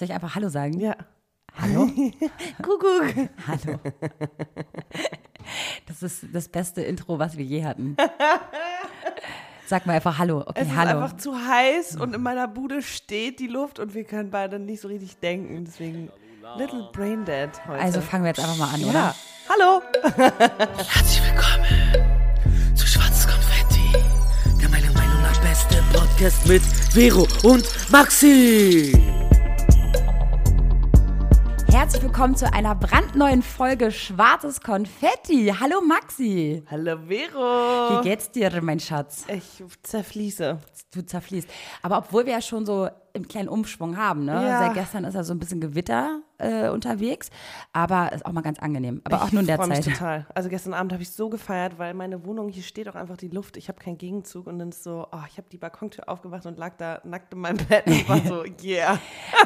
Soll ich einfach Hallo sagen? Ja. Hallo? Kuckuck. Hallo. Das ist das beste Intro, was wir je hatten. Sag mal einfach Hallo. Okay, Es ist Hallo. einfach zu heiß und in meiner Bude steht die Luft und wir können beide nicht so richtig denken. Deswegen Little Brain Dead heute. Also fangen wir jetzt einfach mal an, ja. oder? Hallo. Herzlich willkommen zu Schwarzes Konfetti, der meiner Meinung nach beste Podcast mit Vero und Maxi. Herzlich willkommen zu einer brandneuen Folge Schwarzes Konfetti. Hallo Maxi. Hallo Vero. Wie geht's dir, mein Schatz? Ich zerfließe. Du zerfließt. Aber obwohl wir ja schon so im kleinen Umschwung haben, ne? Ja. Seit gestern ist ja so ein bisschen Gewitter äh, unterwegs, aber ist auch mal ganz angenehm. Aber auch Ich nur in der freu mich Zeit. total. Also gestern Abend habe ich so gefeiert, weil meine Wohnung, hier steht auch einfach die Luft. Ich habe keinen Gegenzug und dann ist so, oh, ich habe die Balkontür aufgemacht und lag da nackt in meinem Bett und war so, yeah.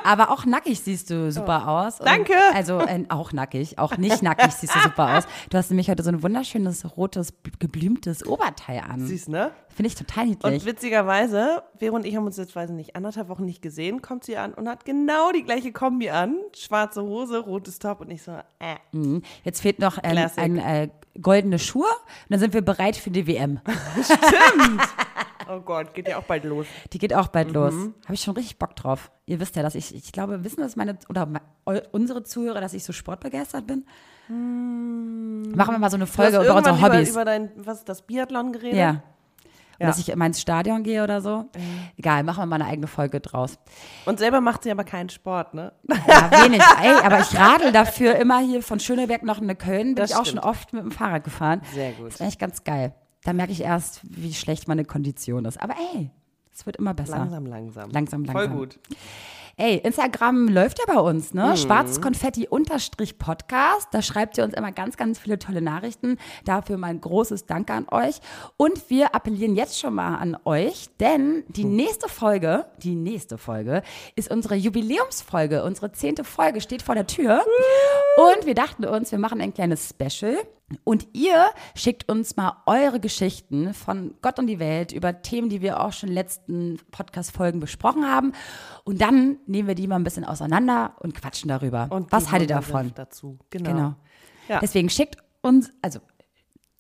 Aber auch nackig siehst du super aus. Und Danke. Also äh, auch nackig, auch nicht nackig siehst du super aus. Du hast nämlich heute so ein wunderschönes rotes, geblümtes Oberteil an. Süß, ne? Finde ich total Und niedlich. witzigerweise, Vero und ich haben uns jetzt, weiß ich nicht, anderthalb Wochen nicht gesehen, kommt sie an und hat genau die gleiche Kombi an. Schwarze Hose, rotes Top und ich so, äh. Mhm. Jetzt fehlt noch ähm, ein äh, goldene Schuhe und dann sind wir bereit für die WM. Oh Gott, geht ja auch bald los. Die geht auch bald los. Mhm. Habe ich schon richtig Bock drauf. Ihr wisst ja, dass ich, ich glaube, wissen das meine, oder unsere Zuhörer, dass ich so sportbegeistert bin? Machen wir mal so eine Hm. Folge über unsere Hobbys. Über, über dein, was ist das, Biathlon geredet? ja. Ja. dass ich immer ins Stadion gehe oder so. Egal, machen wir mal eine eigene Folge draus. Und selber macht sie aber keinen Sport, ne? Ja, wenig. Ey, aber ich radel dafür immer hier von Schöneberg nach ne Köln. Bin Das ich auch stimmt. schon oft mit dem Fahrrad gefahren. Sehr gut. Das ist eigentlich ganz geil. Da merke ich erst, wie schlecht meine Kondition ist. Aber ey, es wird immer besser. Langsam, langsam. Langsam, Voll langsam. gut. Ey, Instagram läuft ja bei uns, Mhm. ne? Schwarzkonfetti-Podcast. Da schreibt ihr uns immer ganz, ganz viele tolle Nachrichten. Dafür mein großes Dank an euch. Und wir appellieren jetzt schon mal an euch, denn die Hm. nächste Folge, die nächste Folge ist unsere Jubiläumsfolge. Unsere zehnte Folge steht vor der Tür. Und wir dachten uns, wir machen ein kleines Special. Und ihr schickt uns mal eure Geschichten von Gott und die Welt über Themen, die wir auch schon in den letzten Podcast-Folgen besprochen haben. Und dann nehmen wir die mal ein bisschen auseinander und quatschen darüber. Und Was haltet ihr davon? Dazu. Genau. Genau. Ja. Deswegen schickt uns, also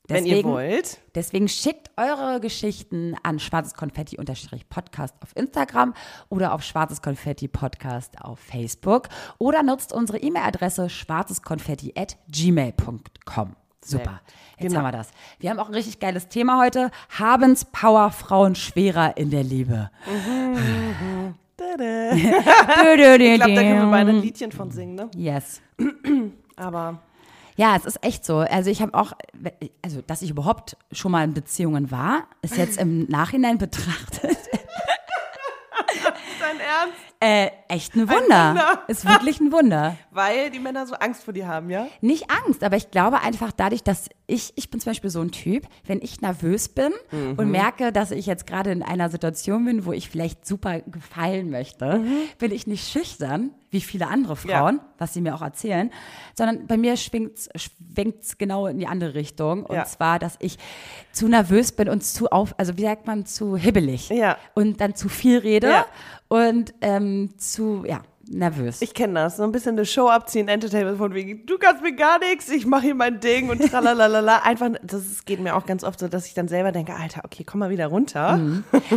Wenn deswegen, ihr wollt. Deswegen schickt eure Geschichten an schwarzeskonfetti-podcast auf Instagram oder auf schwarzeskonfetti-podcast auf Facebook oder nutzt unsere E-Mail-Adresse schwarzeskonfetti.gmail.com. Super. Jetzt Genau. haben wir das. Wir haben auch ein richtig geiles Thema heute. Haben's Power Frauen schwerer in der Liebe. Tada. Ich glaube, da können wir beide ein Liedchen von singen, ne? Yes. Aber Ja, es ist echt so. Also ich habe auch, also dass ich überhaupt schon mal in Beziehungen war, ist jetzt im Nachhinein betrachtet dein Ernst? Äh, echt ein Wunder. Wunder. Ist wirklich ein Wunder. Weil die Männer so Angst vor dir haben, ja? Nicht Angst, aber ich glaube einfach dadurch, dass ich, ich bin zum Beispiel so ein Typ, wenn ich nervös bin Mhm. und merke, dass ich jetzt gerade in einer Situation bin, wo ich vielleicht super gefallen möchte, Mhm. bin ich nicht schüchtern, wie viele andere Frauen, was sie mir auch erzählen, sondern bei mir schwingt es genau in die andere Richtung. Und Ja. zwar, dass ich zu nervös bin und zu auf, also wie sagt man, zu hibbelig. Ja. Und dann zu viel rede Ja. und ähm, zu, ja, nervös. Ich kenne das. So ein bisschen eine Show abziehen, Entertainment von wegen, du kannst mir gar nichts, ich mache hier mein Ding und tralalala. Einfach, das geht mir auch ganz oft so, dass ich dann selber denke, Alter, okay, komm mal wieder runter.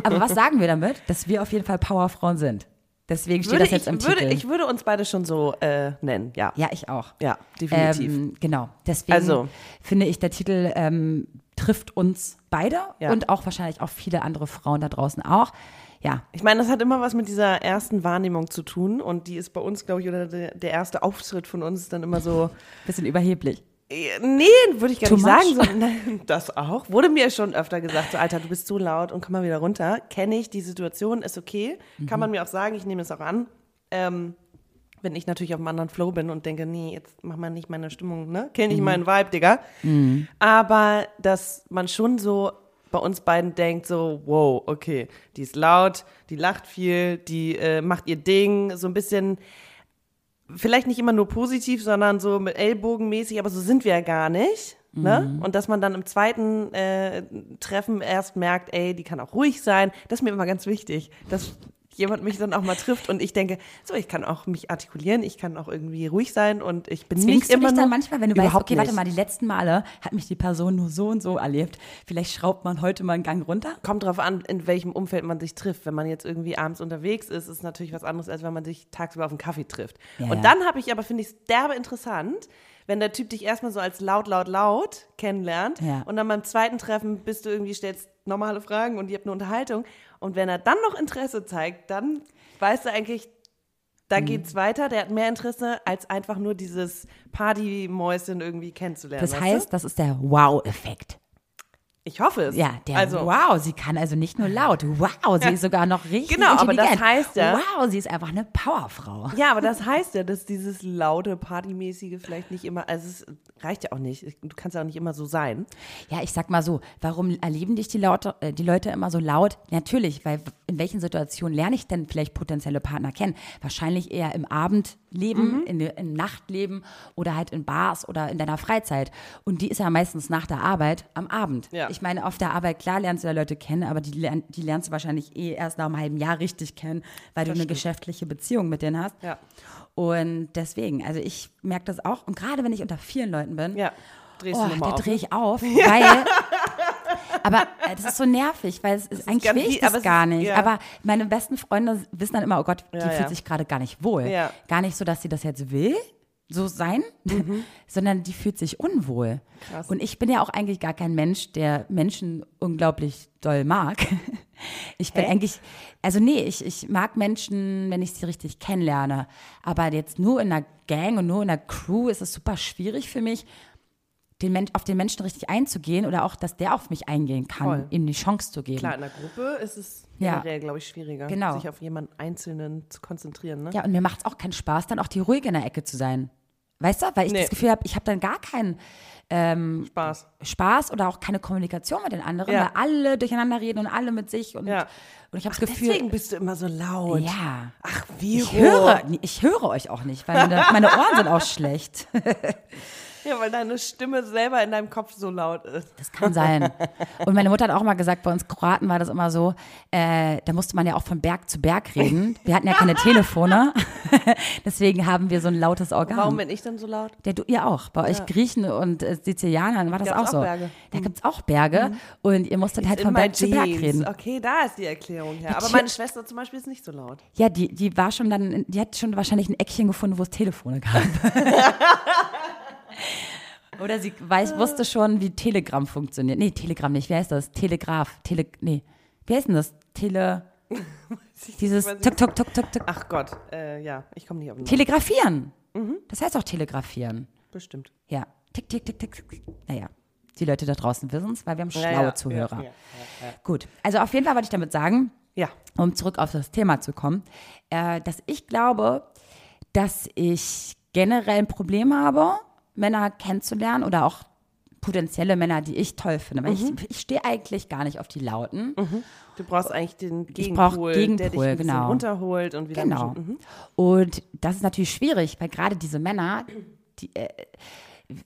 Aber was sagen wir damit? Dass wir auf jeden Fall Powerfrauen sind. Deswegen steht Würde das jetzt ich, im würde, Titel. ich würde uns beide schon so äh, nennen, ja. ja, ich auch. Ja, definitiv. Ähm, genau. Deswegen Also. finde ich, der Titel ähm, trifft uns beide Ja. und auch wahrscheinlich auch viele andere Frauen da draußen auch. Ja, Ich meine, das hat immer was mit dieser ersten Wahrnehmung zu tun und die ist bei uns, glaube ich, oder der, der erste Auftritt von uns ist dann immer so, bisschen überheblich. Äh, nee, würde ich gar Too nicht much? sagen. So, nein, das auch. Wurde mir schon öfter gesagt, so, Alter, du bist so laut und komm mal wieder runter. Kenne ich, die Situation ist okay. Kann man mir auch sagen, ich nehme es auch an. Ähm, wenn ich natürlich auf einem anderen Flow bin und denke, nee, jetzt mach mal nicht meine Stimmung, ne? Kenn ich meinen Vibe, Digga. Aber dass man schon so bei uns beiden denkt, so, wow, okay, die ist laut, die lacht viel, die äh, macht ihr Ding, so ein bisschen, vielleicht nicht immer nur positiv, sondern so mit Ellbogenmäßig, aber so sind wir ja gar nicht. Ne? Und dass man dann im zweiten äh, Treffen erst merkt, ey, die kann auch ruhig sein, das ist mir immer ganz wichtig. Das jemand mich dann auch mal trifft und ich denke, so, ich kann auch mich artikulieren, ich kann auch irgendwie ruhig sein und ich bin Zwingst nicht du immer dich dann nur, manchmal, wenn du weißt, okay, warte nicht. mal, die letzten Male hat mich die Person nur so und so erlebt. Vielleicht schraubt man heute mal einen Gang runter. Kommt drauf an, in welchem Umfeld man sich trifft. Wenn man jetzt irgendwie abends unterwegs ist, ist es natürlich was anderes, als wenn man sich tagsüber auf einen Kaffee trifft. Ja, und ja. dann habe ich aber, finde ich es derbe interessant, wenn der Typ dich erstmal so als laut, laut, laut kennenlernt Ja. und dann beim zweiten Treffen bist du irgendwie, stellst normale Fragen und ihr habt eine Unterhaltung. Und wenn er dann noch Interesse zeigt, dann weißt du eigentlich, da Mhm. geht's weiter, der hat mehr Interesse, als einfach nur dieses Partymäuschen irgendwie kennenzulernen. Das heißt, das ist der Wow-Effekt. Ich hoffe es. Ja, der also, Wow, sie kann also nicht nur laut. Wow, sie ist sogar noch richtig Genau, aber das heißt ja- Wow, sie ist einfach eine Powerfrau. Ja, aber das heißt ja, dass dieses laute, partymäßige vielleicht nicht immer, also es reicht ja auch nicht. Du kannst ja auch nicht immer so sein. Ja, ich sag mal so, warum erleben dich die, Laute, äh, die Leute immer so laut? Natürlich, weil in welchen Situationen lerne ich denn vielleicht potenzielle Partner kennen? Wahrscheinlich eher im Abendleben, in, im Nachtleben oder halt in Bars oder in deiner Freizeit. Und die ist ja meistens nach der Arbeit am Abend. Ja. Ich meine, auf der Arbeit, klar lernst du ja Leute kennen, aber die, lern, die lernst du wahrscheinlich eh erst nach einem halben Jahr richtig kennen, weil du eine geschäftliche Beziehung mit denen hast. Ja. Und deswegen, also ich merke das auch. Und gerade wenn ich unter vielen Leuten bin, Ja. Drehst oh, da drehe ich auf, weil. aber äh, das ist so nervig, weil es ist, eigentlich will ich das gar ist- nicht. ja. Aber meine besten Freunde wissen dann immer, oh Gott, die Ja, fühlt ja. sich gerade gar nicht wohl. Ja. Gar nicht so, dass sie das jetzt will, so sein, sondern die fühlt sich unwohl. Mhm. Krass. Und ich bin ja auch eigentlich gar kein Mensch, der Menschen unglaublich doll mag. Ich bin Hä? eigentlich, also nee, ich, ich mag Menschen, wenn ich sie richtig kennenlerne. Aber jetzt nur in einer Gang und nur in einer Crew ist es super schwierig für mich, den Men auf den Menschen richtig einzugehen oder auch, dass der auf mich eingehen kann, Voll. ihm die Chance zu geben. Klar, in der Gruppe ist es Ja. generell, glaube ich, schwieriger, Genau. sich auf jemanden Einzelnen zu konzentrieren. Ne? Ja, und mir macht es auch keinen Spaß, dann auch die ruhige in der Ecke zu sein. Weißt du? Weil ich Nee. das Gefühl habe, ich habe dann gar keinen Spaß. Spaß oder auch keine Kommunikation mit den anderen, Ja. weil alle durcheinander reden und alle mit sich und, Ja. und ich habe das Gefühl, Deswegen bist du immer so laut. ja, Ach, wie ich höre, ich höre euch auch nicht, weil meine, meine Ohren sind auch schlecht. Ja, weil deine Stimme selber in deinem Kopf so laut ist. Das kann sein. Und meine Mutter hat auch mal gesagt, bei uns Kroaten war das immer so, äh, da musste man ja auch von Berg zu Berg reden. Wir hatten ja keine Telefone, deswegen haben wir so ein lautes Organ. Warum bin ich dann so laut? Der, du, ihr auch. Bei euch Griechen und äh, Sizilianern war das auch auch so. Berge? Da gibt es auch Berge und ihr musstet halt von Berg zu Berg reden. Okay, da ist die Erklärung her. Aber meine Schwester zum Beispiel ist nicht so laut. Ja, die, die war schon dann, die hat schon wahrscheinlich ein Eckchen gefunden, wo es Telefone gab. Oder sie weiß, wusste schon, wie Telegram funktioniert. Nee, Telegram nicht. Wie heißt das? Telegraph. Tele, nee. Wie heißt denn das? Tele. Dieses Tuk, Tuk, Tuk, Tuk, Tuk. Ach Gott, äh, ja, ich komme nicht auf den Namen. Telegrafieren. Mhm. Das heißt auch telegrafieren. Bestimmt. Ja. Tick, tick, tick, tick. tick. Naja. Die Leute da draußen wissen es, weil wir haben schlaue Ja, ja, Zuhörer. Ja, Gut. Also auf jeden Fall wollte ich damit sagen, ja. um zurück auf das Thema zu kommen, äh, dass ich glaube, dass ich generell ein Problem habe, Männer kennenzulernen oder auch potenzielle Männer, die ich toll finde. Weil Mhm. ich, ich stehe eigentlich gar nicht auf die Lauten. Du brauchst eigentlich den Ich brauch Gegenpol, der dich Gegenpol, ein genau. runterholt und wieder Genau. mhm. Und das ist natürlich schwierig, weil gerade diese Männer, die, äh,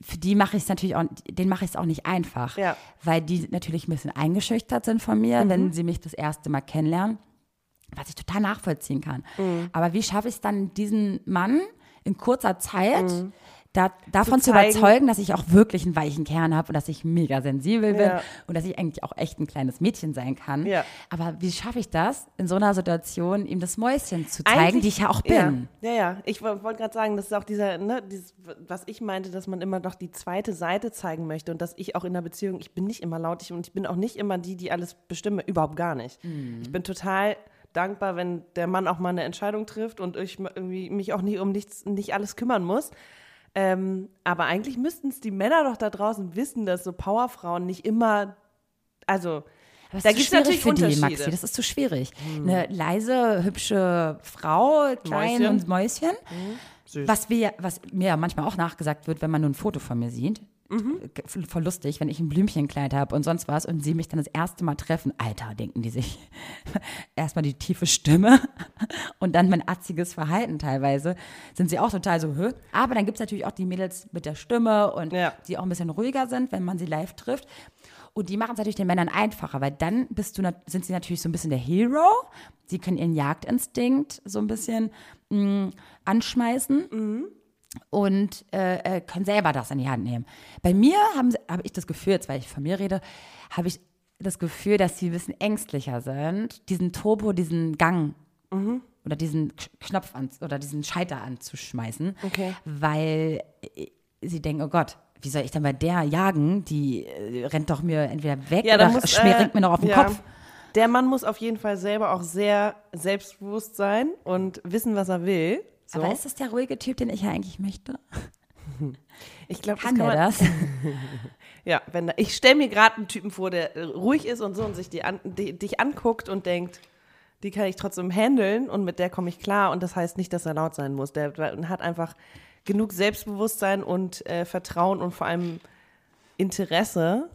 für die mache ich es natürlich auch, denen mache ich es auch nicht einfach, Ja. Mhm. weil die natürlich ein bisschen eingeschüchtert sind von mir, wenn sie mich das erste Mal kennenlernen, was ich total nachvollziehen kann. Mhm. Aber wie schaffe ich es dann, diesen Mann in kurzer Zeit da, davon. Zu zu, überzeugen, dass ich auch wirklich einen weichen Kern habe und dass ich mega sensibel bin Ja. und dass ich eigentlich auch echt ein kleines Mädchen sein kann. Ja. Aber wie schaffe ich das, in so einer Situation ihm das Mäuschen zu zeigen, Eigentlich- die ich ja auch bin? Ja, ja, ja. ich wo- wollte gerade sagen, das ist auch dieser, ne, dieses, was ich meinte, dass man immer noch die zweite Seite zeigen möchte und dass ich auch in der Beziehung, ich bin nicht immer laut ich, und ich bin auch nicht immer die, die alles bestimme, überhaupt gar nicht. Mhm. Ich bin total dankbar, wenn der Mann auch mal eine Entscheidung trifft und ich irgendwie mich auch nie um nichts, nicht alles kümmern muss. Ähm, aber eigentlich müssten es die Männer doch da draußen wissen, dass so Powerfrauen nicht immer, also Aber Da zu schwierig natürlich für die. Maxi. Das ist zu schwierig. Eine leise, hübsche Frau, klein Mäuschen. und Mäuschen. süß. Was, wir, was mir ja manchmal auch nachgesagt wird, wenn man nur ein Foto von mir sieht. G- Voll lustig, wenn ich ein Blümchenkleid habe und sonst was und sie mich dann das erste Mal treffen. Alter, denken die sich. Erstmal die tiefe Stimme und dann mein atziges Verhalten teilweise. Sind sie auch total so, Hö? Aber dann gibt es natürlich auch die Mädels mit der Stimme und Ja. die auch ein bisschen ruhiger sind, wenn man sie live trifft. Und die machen es natürlich den Männern einfacher, weil dann bist du, sind sie natürlich so ein bisschen der Hero. Sie können ihren Jagdinstinkt so ein bisschen mh, anschmeißen und äh, können selber das in die Hand nehmen. Bei mir habe hab ich das Gefühl, jetzt weil ich von mir rede, habe ich das Gefühl, dass sie ein bisschen ängstlicher sind, diesen Turbo, diesen Gang oder diesen Knopf an, oder diesen Scheiter anzuschmeißen, Okay. weil äh, sie denken, oh Gott, wie soll ich denn bei der jagen? Die äh, rennt doch mir entweder weg Ja, oder muss, schmiert äh, mir noch auf den ja. Kopf. Der Mann muss auf jeden Fall selber auch sehr selbstbewusst sein und wissen, was er will. So. Aber ist das der ruhige Typ, den ich ja eigentlich möchte? ich glaube, Kann kann der man, das? Ja, wenn da, ich stelle mir gerade einen Typen vor, der äh, ruhig ist und so und sich die an, die, dich anguckt und denkt, die kann ich trotzdem handeln und mit der komme ich klar. Und das heißt nicht, dass er laut sein muss. Der, der hat einfach genug Selbstbewusstsein und äh, Vertrauen und vor allem Interesse,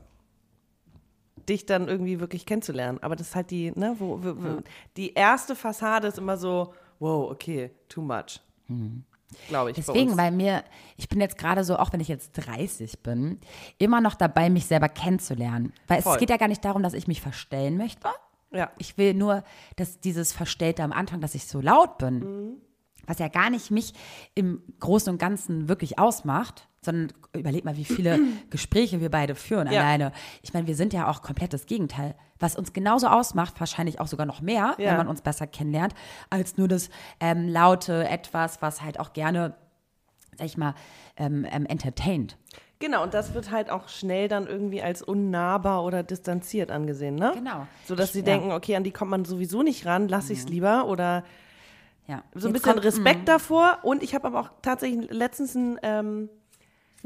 dich dann irgendwie wirklich kennenzulernen. Aber das ist halt die, ne, wo, wo, wo die erste Fassade ist immer so, wow, okay, too much. Glaube ich. bei Deswegen, weil mir, ich bin jetzt gerade so, auch wenn ich jetzt 30 bin, immer noch dabei, mich selber kennenzulernen. Weil Voll. es geht ja gar nicht darum, dass ich mich verstellen möchte. ja. Ich will nur, dass dieses Verstellte am Anfang, dass ich so laut bin, Mhm. was ja gar nicht mich im Großen und Ganzen wirklich ausmacht, sondern überleg mal, wie viele Gespräche wir beide führen Ja. alleine. Ich meine, wir sind ja auch komplett das Gegenteil. Was uns genauso ausmacht, wahrscheinlich auch sogar noch mehr, Ja. wenn man uns besser kennenlernt, als nur das ähm, laute etwas, was halt auch gerne, sag ich mal, ähm, ähm, entertaint. Genau, und das wird halt auch schnell dann irgendwie als unnahbar oder distanziert angesehen, ne? Genau. So dass Ich- sie ja. denken, okay, an die kommt man sowieso nicht ran, lass ich's lieber oder Ja. so ein Jetzt bisschen kommt- Respekt davor. Und ich habe aber auch tatsächlich letztens einen, ähm,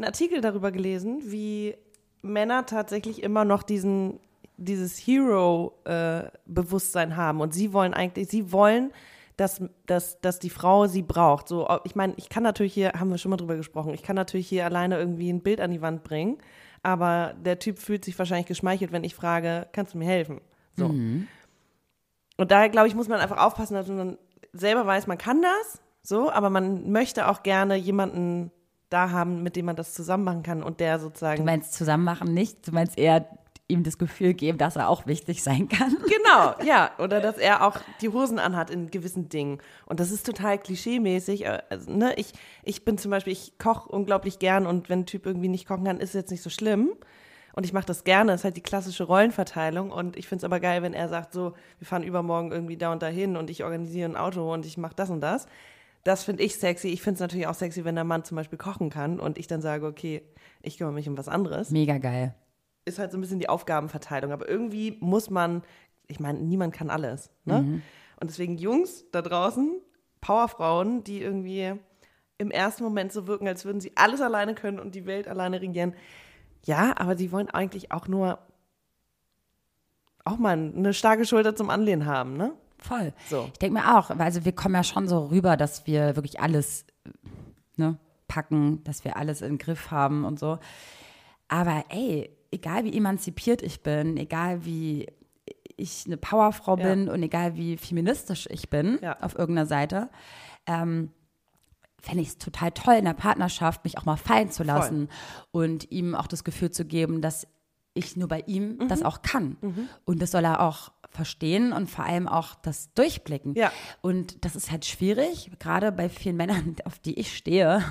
einen Artikel darüber gelesen, wie Männer tatsächlich immer noch diesen dieses Hero-Bewusstsein haben und sie wollen eigentlich, sie wollen, dass, dass, dass die Frau sie braucht. So, ich meine, ich kann natürlich hier, haben wir schon mal drüber gesprochen, ich kann natürlich hier alleine irgendwie ein Bild an die Wand bringen, aber der Typ fühlt sich wahrscheinlich geschmeichelt, wenn ich frage, kannst du mir helfen? So. Und daher, glaube ich, muss man einfach aufpassen, dass man selber weiß, man kann das, so, aber man möchte auch gerne jemanden da haben, mit dem man das zusammen machen kann und der Du sozusagen. meinst zusammen machen nicht, du meinst eher ihm das Gefühl geben, dass er auch wichtig sein kann. Genau, ja. Oder dass er auch die Hosen anhat in gewissen Dingen. Und das ist total klischeemäßig. äh, Also, ne, ich, ich bin zum Beispiel, ich koche unglaublich gern und wenn ein Typ irgendwie nicht kochen kann, ist es jetzt nicht so schlimm. Und ich mache das gerne, das ist halt die klassische Rollenverteilung. Und ich finde es aber geil, wenn er sagt, so, wir fahren übermorgen irgendwie da und dahin und ich organisiere ein Auto und ich mache das und das. Das finde ich sexy. Ich finde es natürlich auch sexy, wenn der Mann zum Beispiel kochen kann und ich dann sage, okay, ich kümmere mich um was anderes Mega geil. ist halt so ein bisschen die Aufgabenverteilung. Aber irgendwie muss man, ich meine, niemand kann alles. Ne? Mhm. Und deswegen Jungs da draußen, Powerfrauen, die irgendwie im ersten Moment so wirken, als würden sie alles alleine können und die Welt alleine regieren. Ja, aber die wollen eigentlich auch nur auch mal eine starke Schulter zum Anlehnen haben, ne? Voll. So. Ich denke mir auch, also wir kommen ja schon so rüber, dass wir wirklich alles ne, packen, dass wir alles im Griff haben und so. Aber ey, egal wie emanzipiert ich bin, egal wie ich eine Powerfrau Ja. bin und egal wie feministisch ich bin Ja. auf irgendeiner Seite, ähm, fände ich es total toll, in der Partnerschaft mich auch mal fallen zu lassen und ihm auch das Gefühl zu geben, dass ich nur bei ihm Mhm. das auch kann. Und das soll er auch verstehen und vor allem auch das durchblicken. Ja. Und das ist halt schwierig, gerade bei vielen Männern, auf die ich stehe,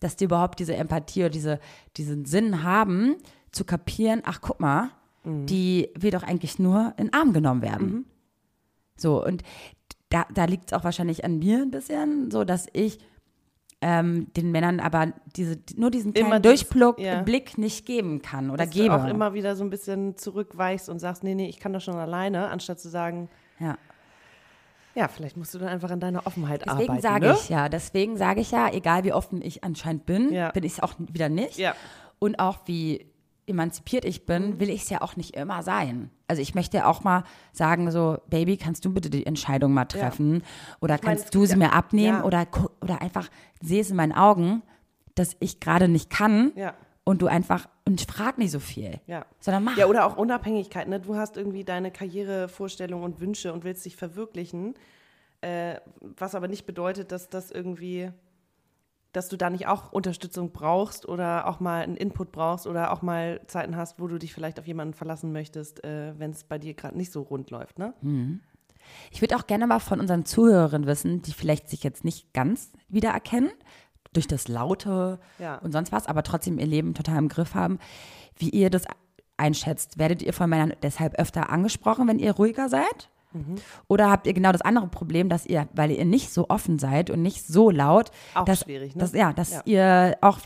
dass die überhaupt diese Empathie oder diese, diesen Sinn haben, zu kapieren, ach guck mal, Mhm. die will doch eigentlich nur in den Arm genommen werden. So, und da, da liegt es auch wahrscheinlich an mir ein bisschen, so dass ich ähm, den Männern aber diese, nur diesen kleinen Immer Durchblick ja. Blick nicht geben kann oder Dass gebe. du auch immer wieder so ein bisschen zurückweichst und sagst, nee, nee, ich kann das schon alleine, anstatt zu sagen, ja. ja, vielleicht musst du dann einfach an deiner Offenheit Deswegen arbeiten. sage ne? ich ja, deswegen sage ich ja, egal wie offen ich anscheinend bin, Ja. bin ich es auch wieder nicht. Ja. Und auch wie emanzipiert ich Mhm. bin, will ich es ja auch nicht immer sein. Also ich möchte auch mal sagen, so, Baby, kannst du bitte die Entscheidung mal treffen? Oder Ich meine, kannst es du sie ja- mir abnehmen? ja. Oder, oder einfach sehe es in meinen Augen, dass ich gerade nicht kann Ja. und du einfach, und frag nicht so viel. Ja. Sondern mach. Ja, oder auch Unabhängigkeit. Ne? Du hast irgendwie deine Karrierevorstellungen und Wünsche und willst dich verwirklichen, äh, was aber nicht bedeutet, dass das irgendwie, dass du da nicht auch Unterstützung brauchst oder auch mal einen Input brauchst oder auch mal Zeiten hast, wo du dich vielleicht auf jemanden verlassen möchtest, äh, wenn es bei dir gerade nicht so rund läuft, ne? Ich würde auch gerne mal von unseren Zuhörern wissen, die vielleicht sich jetzt nicht ganz wiedererkennen, durch das Laute Ja. und sonst was, aber trotzdem ihr Leben total im Griff haben, wie ihr das einschätzt. Werdet ihr von Männern deshalb öfter angesprochen, wenn ihr ruhiger seid? Mhm. Oder habt ihr genau das andere Problem, dass ihr, weil ihr nicht so offen seid und nicht so laut, Auch dass, schwierig, ne? dass, ja, dass Ja. ihr auch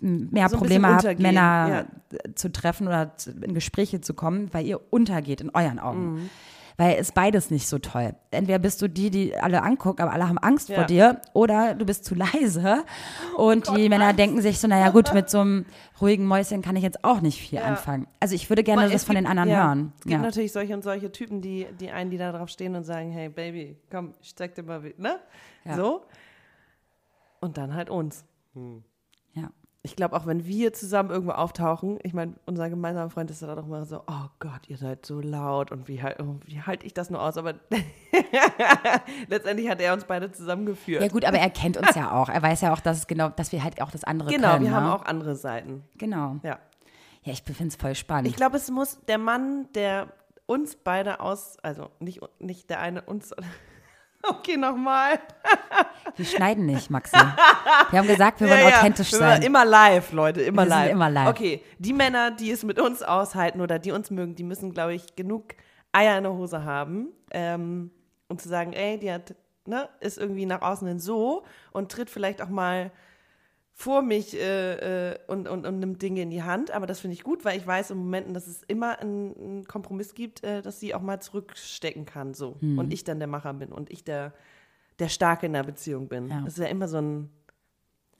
mehr So Probleme habt, Männer zu treffen oder in Gespräche zu kommen, weil ihr untergeht in euren Augen. Mhm. Weil ist beides nicht so toll. Entweder bist du die, die alle anguckt, aber alle haben Angst Ja. vor dir, oder du bist zu leise und die Männer denken sich so, naja gut, mit so einem ruhigen Mäuschen kann ich jetzt auch nicht viel Ja. anfangen. Also ich würde gerne Aber das es von gibt- den anderen ja, hören. Es gibt Ja. natürlich solche und solche Typen, die, die einen, die da drauf stehen und sagen, hey Baby, komm, ich zeig dir mal, ne? Ja. So. Und dann halt uns. ja. Ich glaube, auch wenn wir zusammen irgendwo auftauchen, ich meine, unser gemeinsamer Freund ist da doch immer so, oh Gott, ihr seid so laut und wie, oh, wie halte ich das nur aus? Aber letztendlich hat er uns beide zusammengeführt. Ja gut, aber er kennt uns ja auch. Er weiß ja auch, dass es genau, dass wir halt auch das andere genau, können. wir ne? haben auch andere Seiten. Genau. Ja. Ja, ich finde es voll spannend. Ich glaube, es muss der Mann, der uns beide aus, also nicht, nicht der eine uns. Okay, nochmal. wir schneiden nicht, Maxi. Wir haben gesagt, wir wollen authentisch wir sein. sind Immer live, Leute, immer Wir sind live. immer live. Okay, die Männer, die es mit uns aushalten oder die uns mögen, die müssen, glaube ich, genug Eier in der Hose haben, ähm, um zu sagen, ey, die hat, ne, ist irgendwie nach außen hin so und tritt vielleicht auch mal vor mich äh, äh, und, und, und nimmt Dinge in die Hand. Aber das finde ich gut, weil ich weiß in Momenten, dass es immer einen, einen Kompromiss gibt, äh, dass sie auch mal zurückstecken kann. So. Hm. Und ich dann der Macher bin und ich der, der Starke in der Beziehung bin. Ja. Das ist ja immer so ein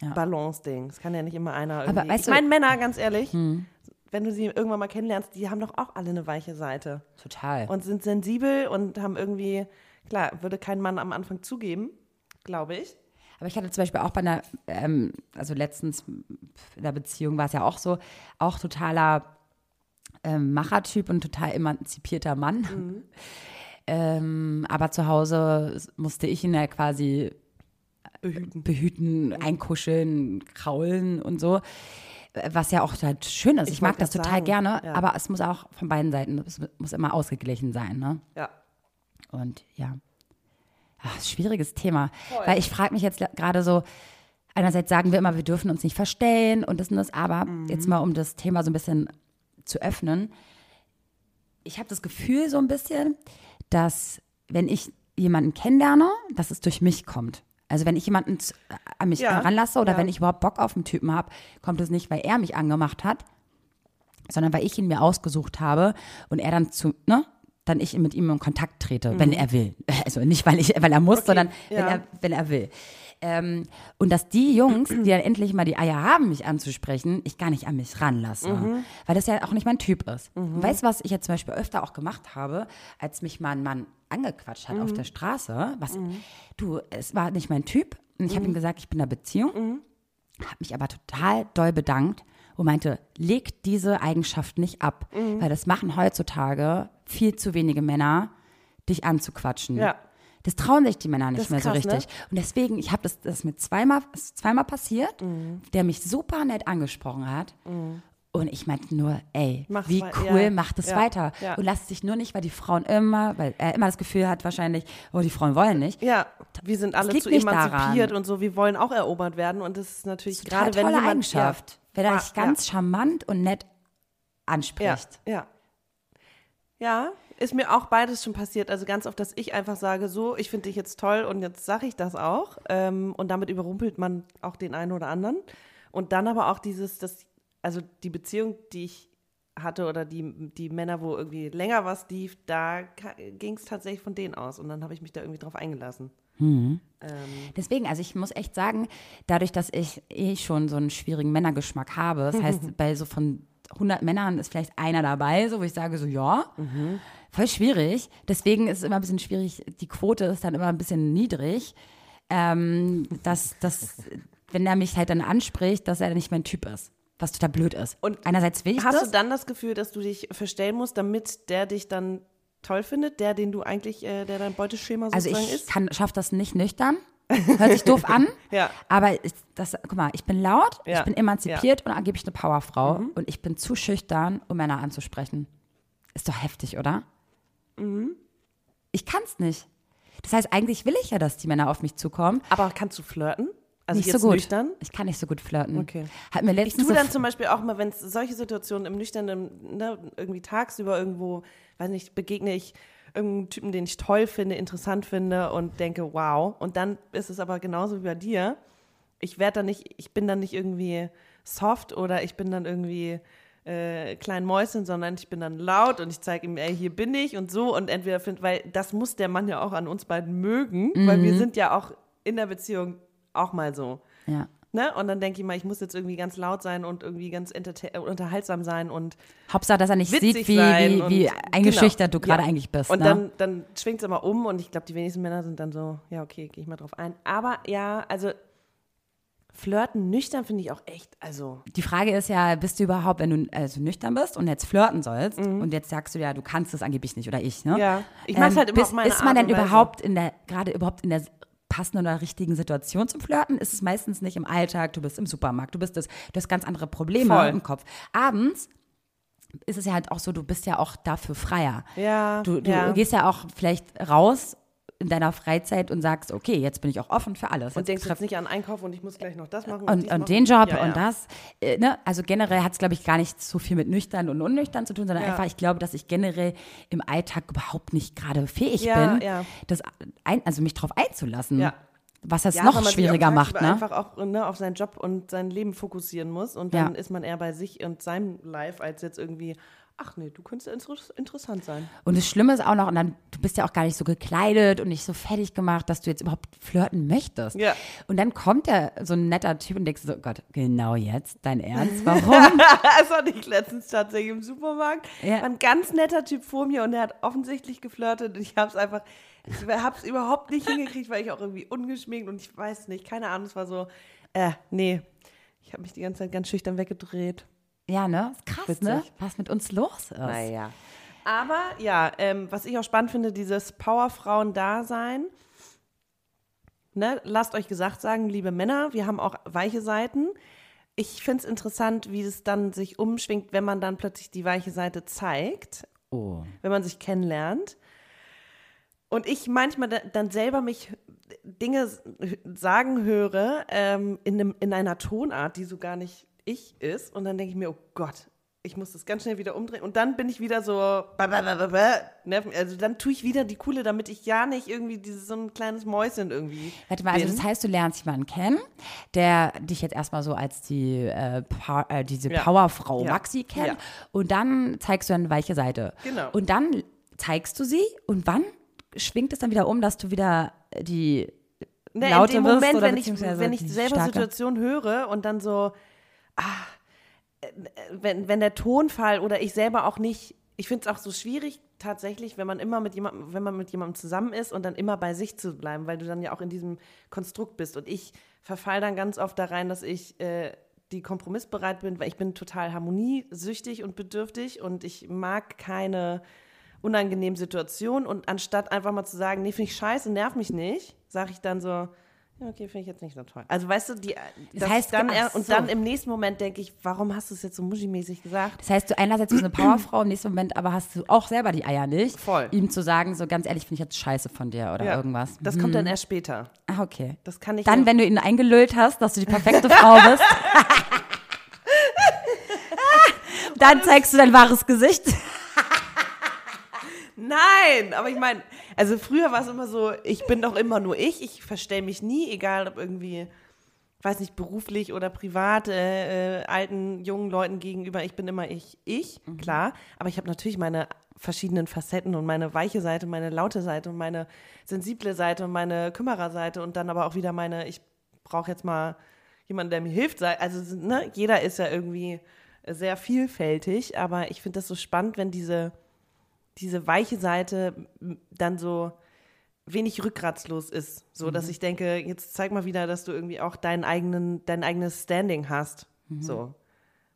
Ja. Balance-Ding. Es kann ja nicht immer einer irgendwie. weißt ich du- meine, Männer, ganz ehrlich, wenn du sie irgendwann mal kennenlernst, die haben doch auch alle eine weiche Seite Total. und sind sensibel und haben irgendwie, klar, würde kein Mann am Anfang zugeben, glaube ich. Aber ich hatte zum Beispiel auch bei einer, ähm, also letztens in der Beziehung war es ja auch so, auch totaler ähm, Machertyp und total emanzipierter Mann. Ähm, aber zu Hause musste ich ihn ja quasi Behüten. behüten, einkuscheln, kraulen und so. Was ja auch halt schön ist. Ich, Ich mag das total sagen, gerne, ja. aber es muss auch von beiden Seiten, es muss immer ausgeglichen sein. Ne? Ja. Und ja, Ach, schwieriges Thema. Weil ich frage mich jetzt gerade so, einerseits sagen wir immer, wir dürfen uns nicht verstellen und das und das, aber jetzt mal, um das Thema so ein bisschen zu öffnen. Ich habe das Gefühl so ein bisschen, dass wenn ich jemanden kennenlerne, dass es durch mich kommt. Also wenn ich jemanden an mich Ja, heranlasse oder ja. wenn ich überhaupt Bock auf einen Typen habe, kommt es nicht, weil er mich angemacht hat, sondern weil ich ihn mir ausgesucht habe und er dann zu, ne, dann ich mit ihm in Kontakt trete, wenn er will. Also nicht, weil ich, weil er muss, sondern wenn ja. er, wenn er will. Ähm, und dass die Jungs, die dann endlich mal die Eier haben, mich anzusprechen, ich gar nicht an mich ranlasse. Weil das ja auch nicht mein Typ ist. Und weißt du, was ich jetzt zum Beispiel öfter auch gemacht habe, als mich mal ein Mann angequatscht hat auf der Straße? Was, du, es war nicht mein Typ. Und ich habe ihm gesagt, ich bin in einer Beziehung habe mich aber total doll bedankt und meinte, leg diese Eigenschaft nicht ab, Mhm. weil das machen heutzutage viel zu wenige Männer, dich anzuquatschen. Ja. Das trauen sich die Männer nicht Das ist mehr so krass, ne? richtig. Und deswegen, ich habe das, das ist mir zweimal, das ist zweimal passiert, Mhm. der mich super nett angesprochen hat. Und ich meinte nur, ey, Mach's wie cool, ja, macht es ja, weiter. ja. Und lasst sich nur nicht, weil die Frauen immer, weil er immer das Gefühl hat wahrscheinlich, oh, die Frauen wollen nicht. Ja, wir sind alle zu emanzipiert daran. und so, wir wollen auch erobert werden und das ist natürlich Total gerade wenn jemand Eigenschaft. Wenn er Ja, dich ganz charmant und nett ja, anspricht. ja, ja. Ja, ist mir auch beides schon passiert. Also ganz oft, dass ich einfach sage, so, ich finde dich jetzt toll und jetzt sage ich das auch. Ähm, und damit überrumpelt man auch den einen oder anderen. Und dann aber auch dieses, das, also die Beziehung, die ich hatte oder die, die Männer, wo irgendwie länger was lief, da ging es tatsächlich von denen aus. Und dann habe ich mich da irgendwie drauf eingelassen. Ähm, Deswegen, also ich muss echt sagen, dadurch, dass ich eh schon so einen schwierigen Männergeschmack habe, das heißt, bei so von 100 Männern ist vielleicht einer dabei, so wo ich sage so, ja, voll schwierig. Deswegen ist es immer ein bisschen schwierig, die Quote ist dann immer ein bisschen niedrig, ähm, dass, dass, wenn er mich halt dann anspricht, dass er nicht mein Typ ist, was total blöd ist. Und einerseits will ich Hast das. du dann das Gefühl, dass du dich verstellen musst, damit der dich dann toll findet, der, den du eigentlich, äh, der dein Beuteschema Also sozusagen ich ist? kann, schaff das nicht nüchtern. Hört sich doof an, Ja. aber ich, das, guck mal, ich bin laut, ich Ja. bin emanzipiert und angeblich eine Powerfrau und ich bin zu schüchtern, um Männer anzusprechen. Ist doch heftig, oder? Ich kann's nicht. Das heißt, eigentlich will ich ja, dass die Männer auf mich zukommen. Aber kannst du flirten? Also nicht so gut. nüchtern? Ich kann nicht so gut flirten. Okay. Hat mir Ich letztens tue so dann zum Beispiel auch mal, wenn es solche Situationen im Nüchternen, ne, irgendwie tagsüber irgendwo, weiß nicht, begegne ich irgendeinem Typen, den ich toll finde, interessant finde und denke, wow. Und dann ist es aber genauso wie bei dir. Ich werde dann nicht, ich bin dann nicht irgendwie soft oder ich bin dann irgendwie äh, klein Mäuschen, sondern ich bin dann laut und ich zeige ihm, ey, hier bin ich und so und entweder findet, weil das muss der Mann ja auch an uns beiden mögen, weil wir sind ja auch in der Beziehung auch mal so. ja. Ne? Und dann denke ich mal, ich muss jetzt irgendwie ganz laut sein und irgendwie ganz äh, unterhaltsam sein und Hauptsache, dass er nicht sieht, wie, wie, wie eingeschüchtert genau. du gerade Ja. eigentlich bist. Und ne? dann, dann schwingt es immer um und ich glaube, die wenigsten Männer sind dann so, ja, okay, gehe ich mal drauf ein. Aber ja, also flirten nüchtern finde ich auch echt, also Die Frage ist ja, bist du überhaupt, wenn du also nüchtern bist und jetzt flirten sollst Mhm. und jetzt sagst du ja, du kannst es angeblich nicht oder ich, ne? Ja. Ich mach's halt immer bist, Ist man denn überhaupt in der, gerade überhaupt in der passenden oder richtigen Situation zum Flirten? Ist es meistens nicht im Alltag, du bist im Supermarkt, du bist das, du hast ganz andere Probleme Voll. im Kopf. Abends ist es ja halt auch so, du bist ja auch dafür freier. Ja, Du, du ja. gehst ja auch vielleicht raus in deiner Freizeit und sagst, okay, jetzt bin ich auch offen für alles. und Jetzt denkst jetzt nicht an Einkauf und ich muss gleich noch das machen und, und machen. den Job Ja, ja. und das. Äh, ne? Also generell hat es, glaube ich, gar nicht so viel mit nüchtern und unnüchtern zu tun, sondern Ja. einfach, ich glaube, dass ich generell im Alltag überhaupt nicht gerade fähig bin, das ein, also mich drauf einzulassen. Was das noch schwieriger macht, ne? einfach auch ne, auf seinen Job und sein Leben fokussieren muss und dann ist man eher bei sich und seinem Life als jetzt irgendwie, ach nee, du könntest inter interessant sein. Und das Schlimme ist auch noch, und dann, du bist ja auch gar nicht so gekleidet und nicht so fertig gemacht, dass du jetzt überhaupt flirten möchtest. Ja. Und dann kommt da so ein netter Typ und denkst so, oh Gott, genau jetzt, dein Ernst, warum? Das hatte ich letztens tatsächlich im Supermarkt. Ja. War ein ganz netter Typ vor mir und der hat offensichtlich geflirtet und ich habe es einfach, ich habe es überhaupt nicht hingekriegt, weil ich auch irgendwie ungeschminkt und ich weiß nicht, keine Ahnung, es war so, äh, nee. Ich habe mich die ganze Zeit ganz schüchtern weggedreht. Ja, ne? Ist krass, Witzig. ne? Was mit uns los ist. Naja. Aber ja, ähm, was ich auch spannend finde, dieses Powerfrauen-Dasein. Ne, lasst euch gesagt sagen, liebe Männer, wir haben auch weiche Seiten. Ich finde es interessant, wie es dann sich umschwingt, wenn man dann plötzlich die weiche Seite zeigt, Oh. wenn man sich kennenlernt. Und ich manchmal da- dann selber mich Dinge sagen höre ähm, in, einem, in einer Tonart, die so gar nicht ich ist. Und dann denke ich mir, oh Gott, ich muss das ganz schnell wieder umdrehen. Und dann bin ich wieder so, nerven- also dann tue ich wieder die Coole, damit ich ja nicht irgendwie dieses, so ein kleines Mäuschen irgendwie Warte mal, also bin. das heißt, du lernst jemanden kennen, der dich jetzt erstmal so als die äh, Pa- äh, diese Ja. Powerfrau Ja. Maxi kennt Ja. und dann zeigst du eine weiche Seite. Genau. Und dann zeigst du sie und wann schwingt es dann wieder um, dass du wieder die Ne, Laute in dem Moment, wenn ich, wenn ich die selber? Situationen höre und dann so, ah, äh, wenn, wenn der Tonfall oder ich selber auch nicht, ich finde es auch so schwierig tatsächlich, wenn man immer mit jemandem, wenn man mit jemandem zusammen ist und dann immer bei sich zu bleiben, weil du dann ja auch in diesem Konstrukt bist. Und ich verfall dann ganz oft da rein, dass ich äh, die kompromissbereit bin, weil ich bin total harmoniesüchtig und bedürftig und ich mag keine unangenehmen Situationen und anstatt einfach mal zu sagen, nee, finde ich scheiße, nerv mich nicht, sage ich dann so, okay, finde ich jetzt nicht so toll. Also weißt du, die, das heißt, dann ach und so. dann im nächsten Moment denke ich, warum hast du es jetzt so muschimäßig gesagt? Das heißt, du einerseits bist du eine Powerfrau, im nächsten Moment aber hast du auch selber die Eier nicht, Voll. ihm zu sagen, so ganz ehrlich, finde ich jetzt scheiße von dir oder Ja, irgendwas. Das kommt dann erst später. Ah, okay. Das kann ich Dann, noch- wenn du ihn eingelullt hast, dass du die perfekte Frau bist, dann zeigst du dein wahres Gesicht. Nein, aber ich meine, also früher war es immer so, ich bin doch immer nur ich, ich verstelle mich nie, egal ob irgendwie, weiß nicht, beruflich oder privat, äh, äh, alten, jungen Leuten gegenüber, ich bin immer ich, ich, klar, aber ich habe natürlich meine verschiedenen Facetten und meine weiche Seite, meine laute Seite und meine sensible Seite und meine Kümmererseite und dann aber auch wieder meine, ich brauche jetzt mal jemanden, der mir hilft, also ne, jeder ist ja irgendwie sehr vielfältig, aber ich finde das so spannend, wenn diese diese weiche Seite dann so wenig rückgratslos ist. So, dass ich denke, jetzt zeig mal wieder, dass du irgendwie auch deinen eigenen, dein eigenes Standing hast. So.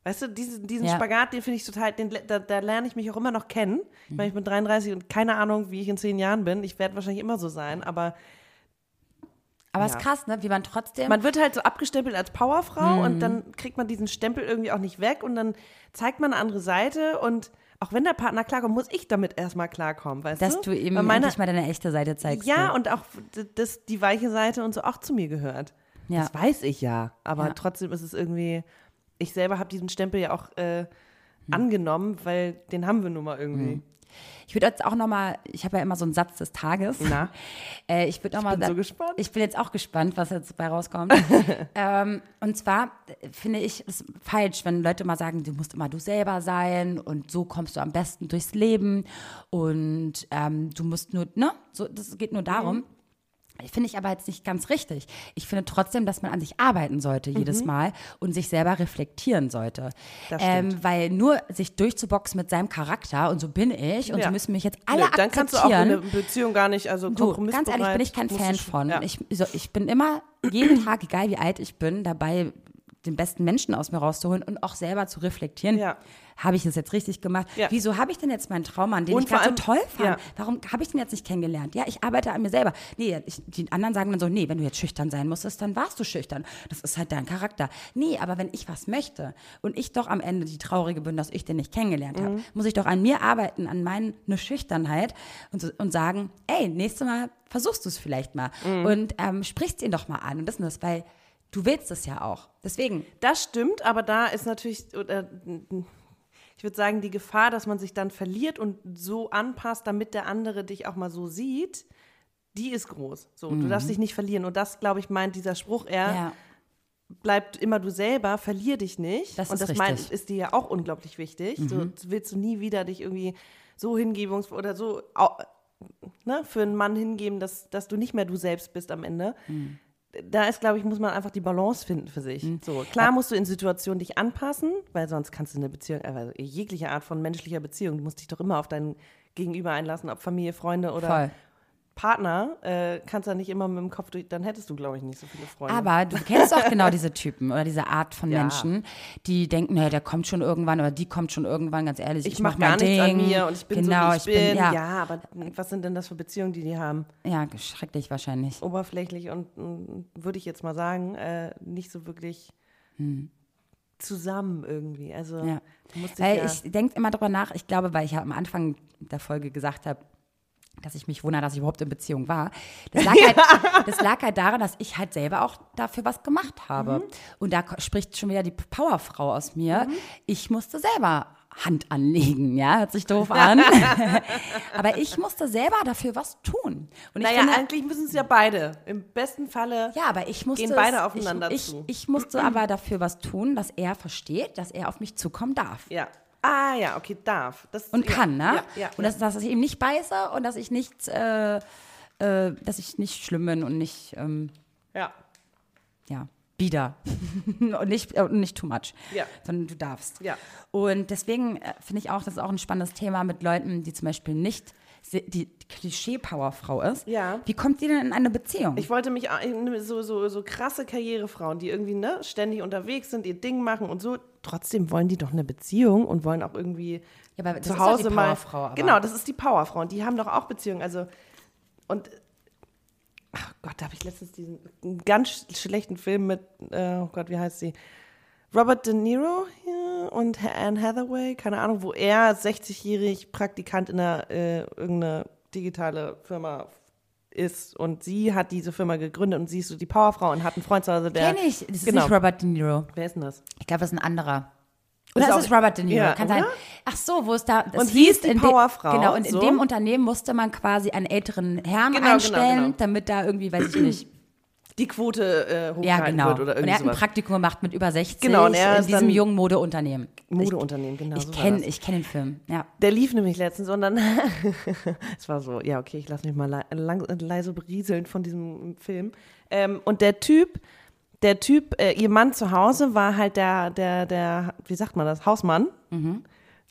Weißt du, diesen, diesen Ja. Spagat, den finde ich total, den, da, da lerne ich mich auch immer noch kennen. Ich meine, ich bin 33 und keine Ahnung, wie ich in zehn Jahren bin. Ich werde wahrscheinlich immer so sein, aber Aber es Ja. ist krass, ne? wie man trotzdem. Man wird halt so abgestempelt als Powerfrau Mhm. und dann kriegt man diesen Stempel irgendwie auch nicht weg und dann zeigt man eine andere Seite und auch wenn der Partner klarkommt, muss ich damit erstmal klarkommen, weißt dass du? du ihm Weil meine, endlich mal deine echte Seite zeigst. Ja, ne? und auch, dass die weiche Seite und so auch zu mir gehört. Ja. Das weiß ich ja, aber Ja. trotzdem ist es irgendwie, ich selber habe diesen Stempel ja auch äh, Hm. angenommen, weil den haben wir nun mal irgendwie. Ich würde jetzt auch nochmal, ich habe ja immer so einen Satz des Tages. Na? Äh, ich würde nochmal bin so gespannt. Ich bin jetzt auch gespannt, was jetzt dabei rauskommt. ähm, und zwar äh, finde ich es falsch, wenn Leute mal sagen, du musst immer du selber sein und so kommst du am besten durchs Leben und ähm, du musst nur, ne? So, das geht nur darum. Mhm. Finde ich aber jetzt nicht ganz richtig. Ich finde trotzdem, dass man an sich arbeiten sollte jedes Mal und sich selber reflektieren sollte. Mhm. Ähm, weil nur sich durchzuboxen mit seinem Charakter und so bin ich und Ja. so müssen mich jetzt alle Nö, dann kannst du auch in akzeptieren. einer Beziehung gar nicht, also Du, ganz ehrlich, bin ich kein Fan von. Ja. Ich, so, ich bin immer jeden Tag, egal wie alt ich bin, dabei den besten Menschen aus mir rauszuholen und auch selber zu reflektieren. Ja. Habe ich es jetzt richtig gemacht? Ja. Wieso habe ich denn jetzt meinen Traum, an den Und ich gerade so toll fand? ja. Warum habe ich den jetzt nicht kennengelernt? Ja, ich arbeite an mir selber. Nee, ich, die anderen sagen dann so, nee, wenn du jetzt schüchtern sein musstest, dann warst du schüchtern. Das ist halt dein Charakter. Nee, aber wenn ich was möchte und ich doch am Ende die Traurige bin, dass ich den nicht kennengelernt habe, Mhm. muss ich doch an mir arbeiten, an meine Schüchternheit und, und sagen, ey, nächstes Mal versuchst du es vielleicht mal Mhm. und ähm, sprichst ihn doch mal an und das und das, weil du willst es ja auch. Deswegen, Das stimmt, aber da ist natürlich, oder, würde sagen, die Gefahr, dass man sich dann verliert und so anpasst, damit der andere dich auch mal so sieht, die ist groß. So, du darfst dich nicht verlieren. Und das, glaube ich, meint dieser Spruch eher, Mhm. ja, bleib immer du selber, verlier dich nicht. Das und das meint, ist dir ja auch unglaublich wichtig. Mhm. So willst du nie wieder dich irgendwie so hingebungsvoll oder so ne, für einen Mann hingeben, dass, dass du nicht mehr du selbst bist am Ende. Mhm. Da ist, glaube ich, muss man einfach die Balance finden für sich. So, klar musst du in Situationen dich anpassen, weil sonst kannst du eine Beziehung, also jegliche Art von menschlicher Beziehung, du musst dich doch immer auf deinen Gegenüber einlassen, ob Familie, Freunde oder voll. Partner, äh, kannst ja nicht immer mit dem Kopf durch, dann hättest du, glaube ich, nicht so viele Freunde. Aber du kennst auch genau diese Typen oder diese Art von Ja. Menschen, die denken, naja, der kommt schon irgendwann oder die kommt schon irgendwann, ganz ehrlich. ich, Ich, mache mach gar mein nichts Ding. an mir und ich bin genau, so, wie ich, ich bin, bin. ja, Ja. aber was sind denn das für Beziehungen, die die haben? ja, schrecklich wahrscheinlich. Oberflächlich und, mm, würde ich jetzt mal sagen, äh, nicht so wirklich zusammen irgendwie. Also Hm. Ja. Weil ja, ich denke immer drüber nach, ich glaube, weil ich ja am Anfang der Folge gesagt habe, dass ich mich wundere, dass ich überhaupt in Beziehung war. Das lag, halt, das lag halt daran, dass ich halt selber auch dafür was gemacht habe. Mhm. Und da spricht schon wieder die Powerfrau aus mir. Ich musste selber Hand anlegen, ja, hört sich doof an. Aber ich musste selber dafür was tun. Und naja, finde, eigentlich müssen es ja beide. Im besten Falle. ja, aber ich musste Gehen beide aufeinander ich, zu. Ich, ich musste aber dafür was tun, dass er versteht, dass er auf mich zukommen darf. Ja. Ah ja, okay, darf. Das, und ja, kann, ne? Ja, ja, und dass, dass ich eben nicht beiße und dass ich nicht, äh, äh, dass ich nicht schlimm bin und nicht, ähm, ja. ja, bieder und nicht, äh, nicht too much, Ja. sondern du darfst. Ja. Und deswegen äh, finde ich auch, das ist auch ein spannendes Thema mit Leuten, die zum Beispiel nicht die Klischee-Powerfrau ist. Ja. Wie kommt die denn in eine Beziehung? Ich wollte mich auch- so, so, so krasse Karrierefrauen, die irgendwie ne, ständig unterwegs sind, ihr Ding machen und so. Trotzdem wollen die doch eine Beziehung und wollen auch irgendwie Ja, das zu ist doch Hause die mal. Powerfrau, aber- Genau, das ist die Powerfrau und die haben doch auch Beziehungen. Also und ach Gott, da habe ich letztens diesen ganz schlechten Film mit, äh, oh Gott, wie heißt sie? Robert De Niro ja, und Anne Hathaway, keine Ahnung, wo er 60-jährig Praktikant in einer äh, irgendeine digitale Firma ist und sie hat diese Firma gegründet und sie ist so die Powerfrau und hat einen Freund zu Hause, der Kenn ich. Das ist genau. nicht Robert De Niro. Wer ist denn das? Ich glaube, das ist ein anderer. Ist Oder ist es Robert De Niro? Ja, Kann oder? sein. Ach so, wo es da. Das Und sie ist die in Powerfrau, Genau, und in so. dem Unternehmen musste man quasi einen älteren Herrn Genau, genau, einstellen, genau. damit da irgendwie, weiß ich nicht. Die Quote äh, hochgehalten Ja, genau. wird oder und irgendwie er hat ein sowas. Praktikum gemacht mit über 60 Genau, und er in diesem jungen Modeunternehmen. Modeunternehmen, genau. Ich so kenne kenn den Film, ja. Der lief nämlich letztens und dann, es war so, ja, okay, ich lasse mich mal le lang, leise berieseln von diesem Film. Ähm, und der Typ, der Typ, äh, ihr Mann zu Hause war halt der, der, der, wie sagt man das, Hausmann.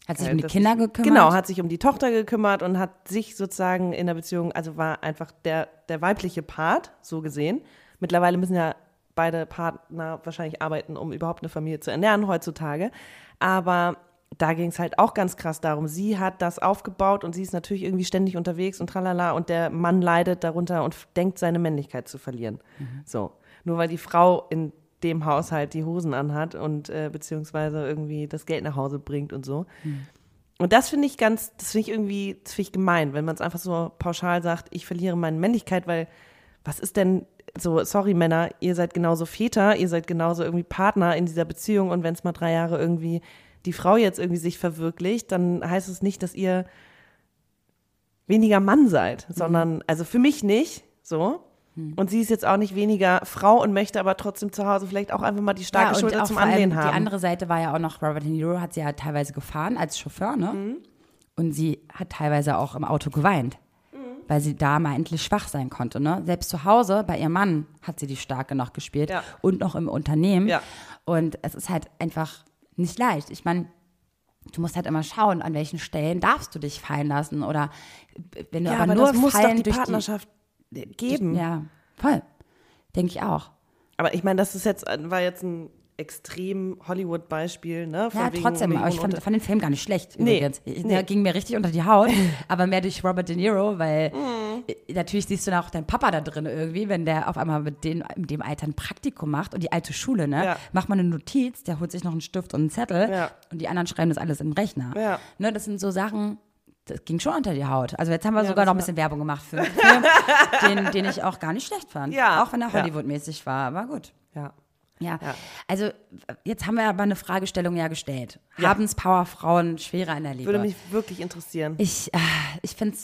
Hat sich Äh, um die Kinder gekümmert. Genau, hat sich um die Tochter gekümmert und hat sich sozusagen in der Beziehung, also war einfach der, der weibliche Part, so gesehen. Mittlerweile müssen ja beide Partner wahrscheinlich arbeiten, um überhaupt eine Familie zu ernähren heutzutage. Aber da ging es halt auch ganz krass darum. Sie hat das aufgebaut und sie ist natürlich irgendwie ständig unterwegs und tralala und der Mann leidet darunter und denkt, seine Männlichkeit zu verlieren. So. Nur weil die Frau in dem Haushalt die Hosen anhat und äh, beziehungsweise irgendwie das Geld nach Hause bringt und so. Und das finde ich ganz, das finde ich irgendwie, das finde ich gemein, wenn man es einfach so pauschal sagt, ich verliere meine Männlichkeit, weil was ist denn so, sorry Männer, ihr seid genauso Väter, ihr seid genauso irgendwie Partner in dieser Beziehung und wenn es mal drei Jahre irgendwie die Frau jetzt irgendwie sich verwirklicht, dann heißt es nicht, dass ihr weniger Mann seid, sondern, also für mich nicht, so. Und sie ist jetzt auch nicht weniger Frau und möchte aber trotzdem zu Hause vielleicht auch einfach mal die starke und Schulter zum Anlehnen haben. Die andere Seite war ja auch noch, Robert De Niro hat sie ja teilweise gefahren als Chauffeur, ne? Mhm. Und sie hat teilweise auch im Auto geweint, Mhm. Weil sie da mal endlich schwach sein konnte, ne? Selbst zu Hause bei ihrem Mann hat sie die Starke noch gespielt Ja. und noch im Unternehmen. Ja. Und es ist halt einfach nicht leicht. Ich meine, du musst halt immer schauen, an welchen Stellen darfst du dich fallen lassen oder wenn du ja, aber, aber nur das muss doch fallen die durch Partnerschaft die, geben. ja, voll. Denke ich auch. Aber ich meine, das ist jetzt, war jetzt ein extrem Hollywood-Beispiel, ne? Von Ja, trotzdem, aber ich fand, fand den Film gar nicht schlecht Nee, übrigens. Nee. Der ging mir richtig unter die Haut, aber mehr durch Robert De Niro, weil äh, natürlich siehst du dann auch deinen Papa da drin irgendwie, wenn der auf einmal mit, den, mit dem Alter ein Praktikum macht und die alte Schule, ne? Ja. Macht man eine Notiz, der holt sich noch einen Stift und einen Zettel Ja. und die anderen schreiben das alles im Rechner. Ja. Ne, das sind so Sachen, das ging schon unter die Haut. Also jetzt haben wir Ja, sogar noch ein bisschen Werbung gemacht für einen Film, den, den ich auch gar nicht schlecht fand. Ja. Auch wenn er. Hollywood-mäßig war, aber gut. Ja. Ja. Ja. also jetzt haben wir aber eine Fragestellung ja gestellt. Ja. Haben es Powerfrauen schwerer in der Liebe? Würde mich wirklich interessieren. ich äh, ich finde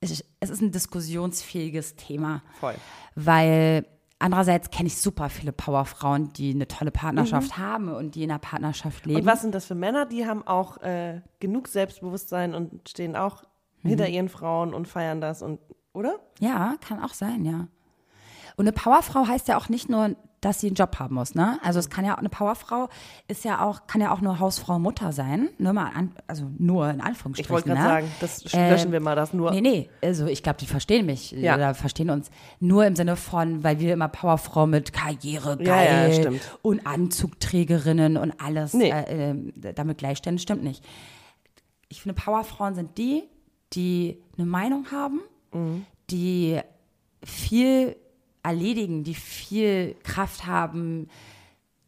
es, es ist ein diskussionsfähiges Thema, Voll. weil andererseits kenne ich super viele Powerfrauen, die eine tolle Partnerschaft Mhm. haben und die in einer Partnerschaft leben. Und was sind das für Männer? Die haben auch äh, genug Selbstbewusstsein und stehen auch Mhm. hinter ihren Frauen und feiern das und, oder? Ja, kann auch sein, ja. Und eine Powerfrau heißt ja auch nicht nur, dass sie einen Job haben muss, ne? Also es kann ja auch, eine Powerfrau ist ja auch, kann ja auch nur Hausfrau, Mutter sein, nur mal an, also nur in Ich Anführungsstrichen. wollte gerade ne? sagen, das löschen wir mal das nur. Nee, nee, also ich glaube, die verstehen mich Ja. oder verstehen uns nur im Sinne von, weil wir immer Powerfrau mit Karriere, Ja, ja, geil stimmt. und Anzugträgerinnen und alles Nee. äh, äh, damit gleichstellen, stimmt nicht. Ich finde, Powerfrauen sind die, die eine Meinung haben, Mhm. die viel erledigen, die viel Kraft haben,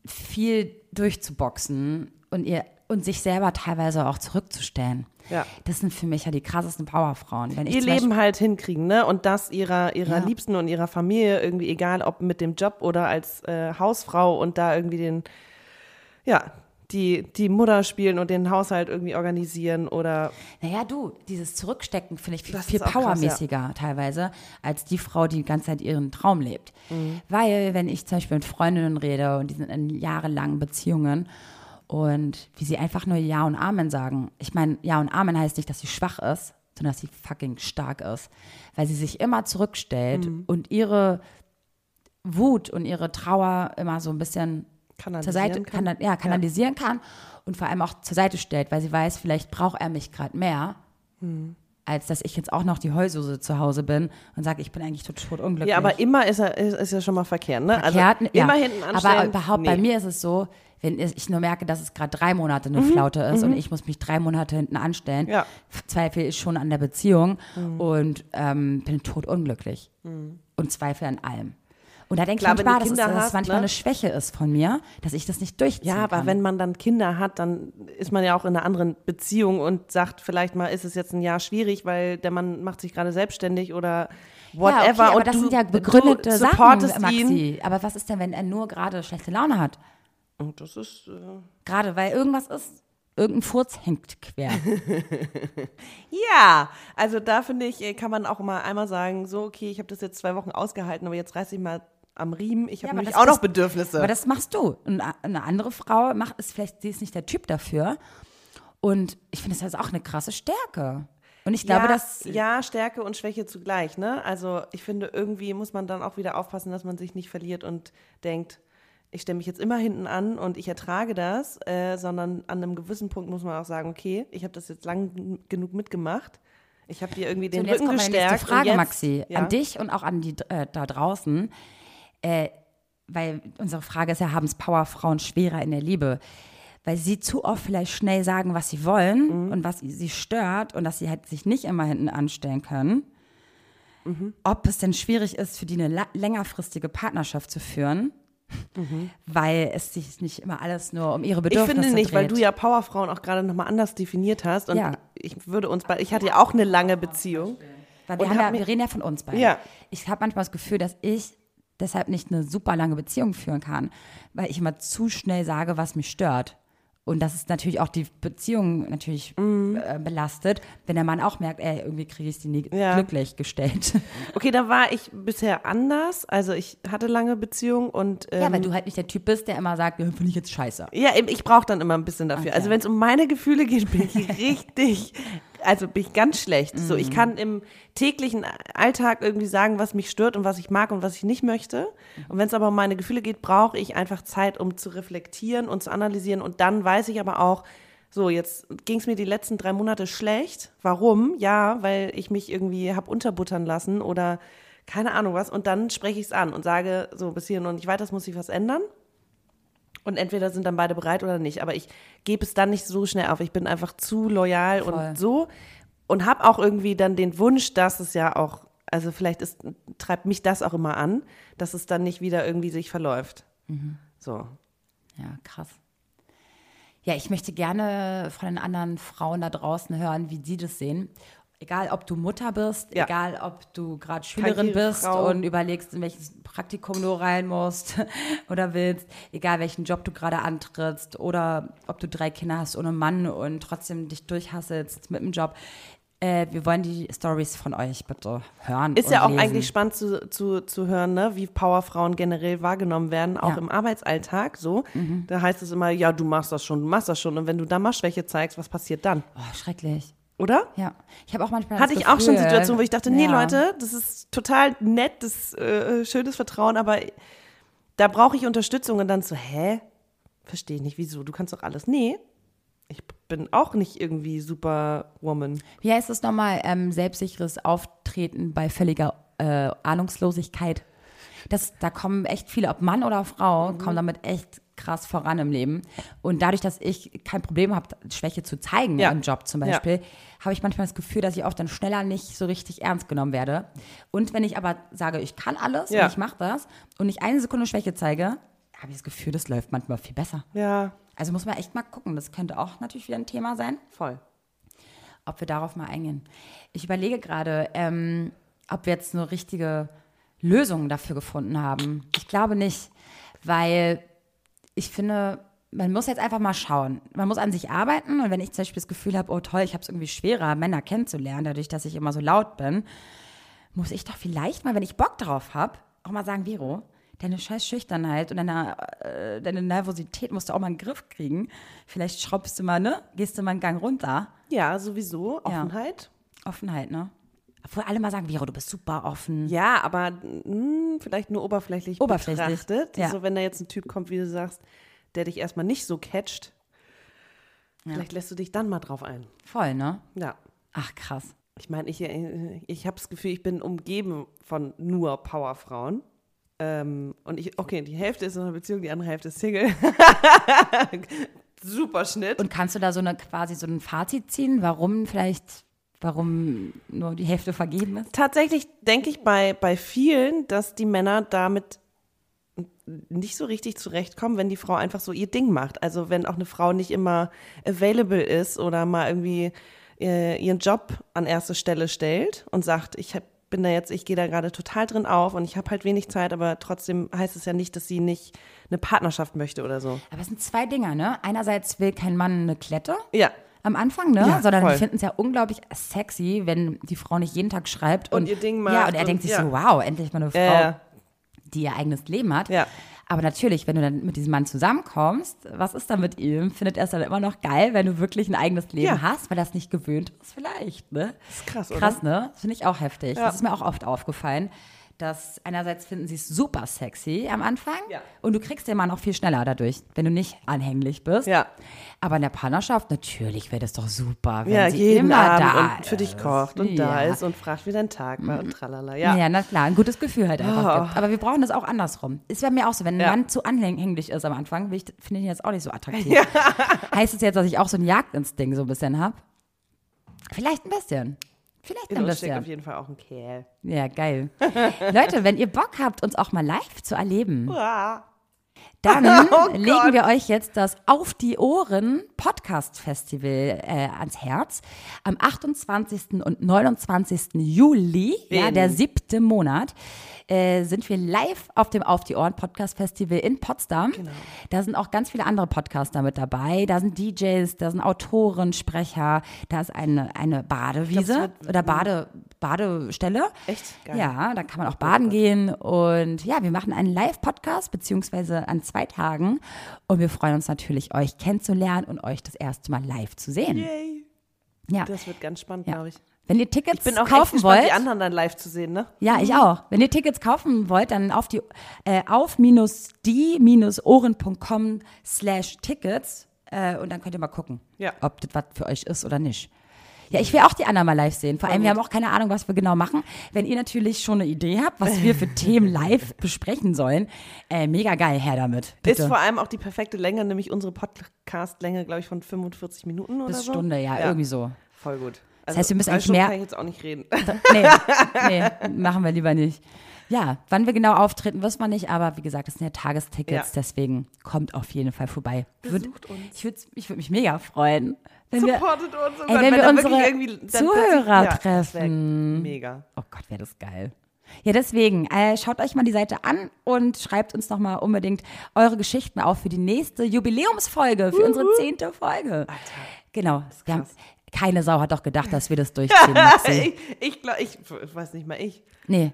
viel durchzuboxen und ihr und sich selber teilweise auch zurückzustellen. Ja. Das sind für mich ja die krassesten Powerfrauen. Wenn ihr Leben halt hinkriegen, ne? Und das ihrer, ihrer Ja. Liebsten und ihrer Familie irgendwie, egal ob mit dem Job oder als äh, Hausfrau und da irgendwie den, ja, die, die Mutter spielen und den Haushalt irgendwie organisieren oder Naja, du, dieses Zurückstecken finde ich viel, viel auch krass, powermäßiger teilweise als die Frau, die die ganze Zeit ihren Traum lebt. Mhm. Weil, wenn ich zum Beispiel mit Freundinnen rede und die sind in jahrelangen Beziehungen und wie sie einfach nur Ja und Amen sagen. Ich meine, Ja und Amen heißt nicht, dass sie schwach ist, sondern dass sie fucking stark ist. Weil sie sich immer zurückstellt Mhm. und ihre Wut und ihre Trauer immer so ein bisschen zur Seite, kanalisieren kann. kana ja, kanalisieren kann und vor allem auch zur Seite stellt, weil sie weiß, vielleicht braucht er mich gerade mehr, Hm. als dass ich jetzt auch noch die Heulsuse zu Hause bin und sage, ich bin eigentlich tot, unglücklich. Ja, aber immer ist er ist, ist ja schon mal verkehrt, ne? Verkehrt, also ja. immer hinten anstellen. Aber überhaupt bei nee. mir ist es so, wenn ich nur merke, dass es gerade drei Monate Mhm, eine Flaute ist und ich muss mich drei Monate hinten anstellen, Ja. zweifle ich schon an der Beziehung Mhm. und ähm, bin tot unglücklich und zweifle an allem. Und da denke ich manchmal, dass, es, dass hast, manchmal ne? eine Schwäche ist von mir, dass ich das nicht durchziehen Ja, aber kann. wenn man dann Kinder hat, dann ist man ja auch in einer anderen Beziehung und sagt, vielleicht mal ist es jetzt ein Jahr schwierig, weil der Mann macht sich gerade selbstständig oder whatever. Ja, okay, aber und das du, sind ja begründete du Sachen, Maxi. ihn. Aber was ist denn, wenn er nur gerade schlechte Laune hat? Und das ist, äh, Gerade weil irgendwas ist, irgendein Furz hängt quer. ja, also da finde ich, äh, kann man auch mal einmal sagen, so, okay, ich habe das jetzt zwei Wochen ausgehalten, aber jetzt reiß ich mal am Riemen. Ich habe aber nämlich auch noch Bedürfnisse. Aber das machst du. Und eine andere Frau macht es vielleicht, sie ist nicht der Typ dafür. Und ich finde, das ist auch eine krasse Stärke. Und ich glaube, ja, dass. ja, Stärke und Schwäche zugleich, ne? Also ich finde, irgendwie muss man dann auch wieder aufpassen, dass man sich nicht verliert und denkt, ich stelle mich jetzt immer hinten an und ich ertrage das, äh, sondern an einem gewissen Punkt muss man auch sagen, okay, ich habe das jetzt lang genug mitgemacht. Ich habe dir irgendwie So, den und jetzt Rücken kommt meine gestärkt. Frage, jetzt, Maxi, ja, an dich und auch an die äh, da draußen. Äh, weil unsere Frage ist ja, haben es Powerfrauen schwerer in der Liebe? weil sie zu oft vielleicht schnell sagen, was sie wollen und was sie stört und dass sie halt sich nicht immer hinten anstellen können. Ob es denn schwierig ist, für die eine längerfristige Partnerschaft zu führen, weil es sich nicht immer alles nur um ihre Ich Bedürfnisse finde nicht, weil dreht. du ja Powerfrauen auch gerade nochmal anders definiert hast. Und Ja. ich würde uns bei, ich hatte ja auch eine lange Beziehung. Weil wir, ja, wir reden ja von uns beiden. Ja. Ich habe manchmal das Gefühl, dass ich deshalb nicht eine super lange Beziehung führen kann, weil ich immer zu schnell sage, was mich stört. Und das ist natürlich auch die Beziehung natürlich Mhm. äh, belastet, wenn der Mann auch merkt, ey, irgendwie kriege ich sie nie Ja. glücklich gestellt. Okay, da war ich bisher anders. Also ich hatte lange Beziehung und ähm, ja, weil du halt nicht der Typ bist, der immer sagt, ja, finde ich jetzt scheiße. Ja, ich brauche dann immer ein bisschen dafür. Okay. Also wenn es um meine Gefühle geht, bin ich richtig, also bin ich ganz schlecht. So, Mhm. ich kann im täglichen Alltag irgendwie sagen, was mich stört und was ich mag und was ich nicht möchte. Und wenn es aber um meine Gefühle geht, brauche ich einfach Zeit, um zu reflektieren und zu analysieren. Und dann weiß ich aber auch, so, jetzt ging es mir die letzten drei Monate schlecht. Warum? Ja, weil ich mich irgendwie hab unterbuttern lassen oder keine Ahnung was. Und dann spreche ich es an und sage, so bis hierhin und nicht weiter, das muss sich was ändern. Und entweder sind dann beide bereit oder nicht. Aber ich gebe es dann nicht so schnell auf. Ich bin einfach zu loyal Voll. und so. Und habe auch irgendwie dann den Wunsch, dass es ja auch, also vielleicht ist, treibt mich das auch immer an, dass es dann nicht wieder irgendwie sich verläuft. Mhm. So. Ja, krass. Ja, ich möchte gerne von den anderen Frauen da draußen hören, wie die das sehen. Egal, ob du Mutter bist, Ja. egal, ob du gerade Schülerin bist und überlegst, in welches Praktikum du rein musst oder willst, egal welchen Job du gerade antrittst oder ob du drei Kinder hast ohne Mann und trotzdem dich durchhasselst mit dem Job. Äh, wir wollen die Stories von euch bitte hören. Ist ja auch lesen. eigentlich spannend zu, zu, zu hören, ne? wie Powerfrauen generell wahrgenommen werden, auch Ja. Mhm. im Arbeitsalltag. So, da heißt es immer, ja, du machst das schon, du machst das schon. Und wenn du da mal Schwäche zeigst, was passiert dann? Oh, schrecklich. Oder? Ja, ich habe auch manchmal Hatte das ich auch schon Situationen, wo ich dachte, nee, Ja. Leute, das ist total nett, das äh, schönes Vertrauen, aber da brauche ich Unterstützung und dann so, hä? Verstehe ich nicht, wieso? Du kannst doch alles. Nee, ich bin auch nicht irgendwie Superwoman. Wie heißt es nochmal? Ähm, selbstsicheres Auftreten bei völliger äh, Ahnungslosigkeit. Das, da kommen echt viele, ob Mann oder Frau, Mhm. kommen damit echt krass voran im Leben. Und dadurch, dass ich kein Problem habe, Schwäche zu zeigen Ja. im Job zum Ja. Beispiel, habe ich manchmal das Gefühl, dass ich oft dann schneller nicht so richtig ernst genommen werde. Und wenn ich aber sage, ich kann alles Ja. und ich mache das und nicht eine Sekunde Schwäche zeige, habe ich das Gefühl, das läuft manchmal viel besser. Ja, Also muss man echt mal gucken. Das könnte auch natürlich wieder ein Thema sein voll. ob wir darauf mal eingehen. Ich überlege gerade, ähm, ob wir jetzt eine richtige Lösung dafür gefunden haben. Ich glaube nicht, weil ich finde, man muss jetzt einfach mal schauen. Man muss an sich arbeiten und wenn ich zum Beispiel das Gefühl habe, oh toll, ich habe es irgendwie schwerer, Männer kennenzulernen, dadurch, dass ich immer so laut bin, muss ich doch vielleicht mal, wenn ich Bock drauf habe, auch mal sagen, Vero, deine scheiß Schüchternheit und deine, äh, deine Nervosität musst du auch mal in den Griff kriegen. Vielleicht schraubst du mal, ne? Gehst du mal einen Gang runter. Ja, sowieso. Ja. Offenheit. Offenheit, ne? Obwohl alle mal sagen, Vero, du bist super offen. Ja, aber mh, vielleicht nur oberflächlich, Oberflächlich, betrachtet. ja. So, wenn da jetzt ein Typ kommt, wie du sagst, der dich erstmal nicht so catcht, vielleicht lässt du dich dann mal drauf ein. Voll, ne? Ja. Ach, krass. Ich meine, ich, äh, ich habe das Gefühl, ich bin umgeben von nur Powerfrauen. Ähm, und ich, okay, die Hälfte ist in einer Beziehung, die andere Hälfte ist Single. Super Schnitt. Und kannst du da so eine quasi so ein Fazit ziehen, warum vielleicht, warum nur die Hälfte vergeben ist? Tatsächlich denke ich bei, bei vielen, dass die Männer damit nicht so richtig zurechtkommen, wenn die Frau einfach so ihr Ding macht. Also wenn auch eine Frau nicht immer available ist oder mal irgendwie äh, ihren Job an erste Stelle stellt und sagt, ich hab, bin da jetzt, ich gehe da gerade total drin auf und ich habe halt wenig Zeit, aber trotzdem heißt es ja nicht, dass sie nicht eine Partnerschaft möchte oder so. Aber es sind zwei Dinger, ne? Einerseits will kein Mann eine Klette Ja. Am Anfang, ne? Ja, Sondern voll. die finden es ja unglaublich sexy, wenn die Frau nicht jeden Tag schreibt Und und, ihr Ding Ja, macht und er und- denkt sich ja. so, wow, endlich mal eine Frau, Ja, ja. die ihr eigenes Leben hat. Ja. Aber natürlich, wenn du dann mit diesem Mann zusammenkommst, was ist dann mit ihm? Findet er es dann immer noch geil, wenn du wirklich ein eigenes Leben Ja. hast, weil er es nicht gewöhnt ist? Vielleicht, ne? ist krass, oder? Krass, ne? Das finde ich auch heftig. Ja. Das ist mir auch oft aufgefallen, dass einerseits finden sie es super sexy am Anfang Ja. und du kriegst den Mann auch viel schneller dadurch, wenn du nicht anhänglich bist. Ja. Aber in der Partnerschaft, natürlich wäre das doch super, wenn Ja, sie immer Abend da und für dich kocht und da ja. ist und fragt, wie dein Tag war und tralala. Ja. Ja. na klar, ein gutes Gefühl halt einfach Oh. gibt. Aber wir brauchen das auch andersrum. Ist bei mir auch so, wenn ein Ja. Mann zu anhänglich ist am Anfang, finde ich ihn jetzt auch nicht so attraktiv. Heißt es jetzt, dass ich auch so einen Jagdinstinkt so ein bisschen habe? Vielleicht ein bisschen. Vielleicht In uns steckt bisschen. auf jeden Fall auch ein Kerl. Ja, geil. Leute, wenn ihr Bock habt, uns auch mal live zu erleben, Ah. Dann Oh legen wir euch jetzt das Auf die Ohren Podcast Festival äh, ans Herz. Am 28. und 29. Juli, ja, der siebte Monat, äh, sind wir live auf dem Auf die Ohren Podcast Festival in Potsdam. Genau. Da sind auch ganz viele andere Podcaster mit dabei. Da sind DJs, da sind Autoren, Sprecher, da ist eine, eine Badewiese glaub, wird- oder Bade, Badestelle. Echt? Geil. Ja, da kann man auch baden gehen. Und ja, wir machen einen Live-Podcast, beziehungsweise an zwei Tagen. Und wir freuen uns natürlich, euch kennenzulernen und euch das erste Mal live zu sehen. Yay. Ja. Das wird ganz spannend, ja. glaube ich. Wenn ihr Tickets Ich bin auch echt kaufen gespannt, wollt. die anderen dann live zu sehen, ne? Ja, ich auch. Wenn ihr Tickets kaufen wollt, dann auf die äh, auf minus die minus ohren.com slash Tickets äh, und dann könnt ihr mal gucken, Ja. ob das was für euch ist oder nicht. Ja, ich will auch die anderen mal live sehen. Vor allem, wir haben auch keine Ahnung, was wir genau machen. Wenn ihr natürlich schon eine Idee habt, was wir für Themen live besprechen sollen, äh, mega geil, her damit. Bitte. Ist vor allem auch die perfekte Länge, nämlich unsere Podcast-Länge, glaube ich, von 45 Minuten oder Bis so. Stunde, ja, irgendwie so. Voll gut. Also, heißt, wir müssen eigentlich mehr- kann ich jetzt auch nicht reden. Nee, nee, machen wir lieber nicht. Ja, wann wir genau auftreten, wissen wir nicht, aber wie gesagt, das sind ja Tagestickets, Ja. deswegen kommt auf jeden Fall vorbei. Besucht uns. Ich würde ich würd mich mega freuen, wenn wir, Supportet uns. und Ey, dann- wenn wir unsere dann Zuhörer ja, das wär treffen. Mega. oh Gott, wäre das geil. Ja, deswegen, äh, schaut euch mal die Seite an und schreibt uns noch mal unbedingt eure Geschichten auf für die nächste Jubiläumsfolge, für unsere zehnte Folge. Genau. Wir haben. Keine Sau hat doch gedacht, dass wir das durchziehen, Maxi. ich ich, glaub, ich ich weiß nicht mal ich. Nee.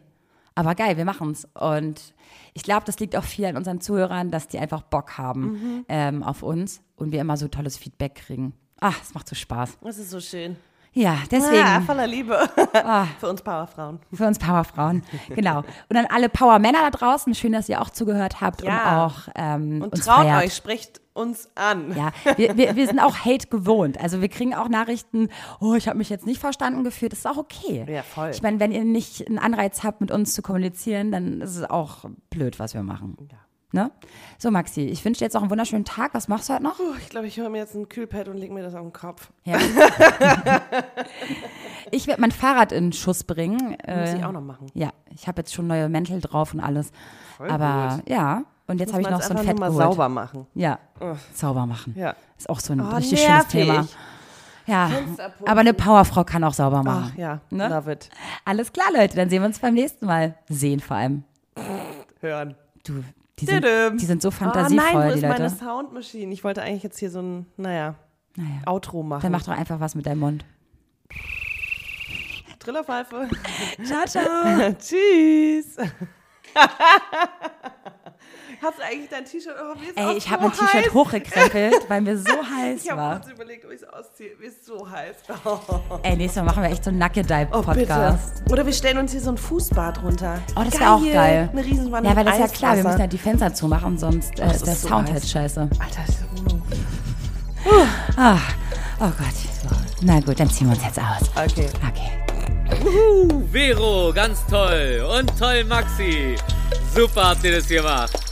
Aber geil, wir machen's. Und ich glaube, das liegt auch viel an unseren Zuhörern, dass die einfach Bock haben ähm, auf uns und wir immer so tolles Feedback kriegen. Ach, es macht so Spaß. Das ist so schön. Ja, deswegen Ah, voller Liebe. Ah. Für uns Powerfrauen. für uns Powerfrauen. Genau. Und an alle Power-Männer da draußen, schön, dass ihr auch zugehört habt Ja. und auch ähm, Und uns traut feiert. euch, sprecht uns an. Ja, wir, wir, wir sind auch Hate gewohnt. Also wir kriegen auch Nachrichten, oh, ich habe mich jetzt nicht verstanden gefühlt. Das ist auch okay. Ja, voll. Ich meine, wenn ihr nicht einen Anreiz habt, mit uns zu kommunizieren, dann ist es auch blöd, was wir machen. Ne? So, Maxi, ich wünsche dir jetzt auch einen wunderschönen Tag. Was machst du heute noch? Puh, ich glaube, ich hole mir jetzt ein Kühlpad und leg mir das auf den Kopf. Ja. ich werde mein Fahrrad in Schuss bringen. Muss Äh, ich auch noch machen. ja, ich habe jetzt schon neue Mäntel drauf und alles. Voll Aber gut. ja, und jetzt habe ich noch so ein Fett mal geholt. sauber machen. Ja, sauber machen. Ja. Ist auch so ein Oh, richtig schönes nervig. Thema. Ja, aber eine Powerfrau kann auch sauber machen. Ach ja, Ne? love it. Alles klar, Leute, dann sehen wir uns beim nächsten Mal. Sehen vor allem. Hören. Du, die sind, die sind so Oh nein, fantasievoll, wo die ist meine Leute. Soundmaschine? Ich wollte eigentlich jetzt hier so ein, naja, Naja, Outro machen. dann mach doch einfach was mit deinem Mund. Trillerpfeife. Ciao, ciao. Tschüss. Hast du eigentlich dein T-Shirt? Oh, mir ist auch Ey, ich so habe mein T-Shirt hochgekrempelt, weil mir so heiß Ich habe war. kurz überlegt, ob ich es ausziehe. Mir ist so heiß. Ey, nächstes Mal machen wir echt so einen Oh, Nacke-Dive-Podcast. bitte. Oder wir stellen uns hier so ein Fußbad runter. Oh, das wäre auch geil. Eine Riesenwanne Ja, weil das ist ja klar, wir müssen ja die Fenster zumachen, sonst äh, das ist der so Sound halt scheiße. Alter, diese Wohnung. Oh Gott. So. Na gut, dann ziehen wir uns jetzt aus. Okay. Okay. Vero, ganz toll. Und toll, Maxi. Super habt ihr das gemacht.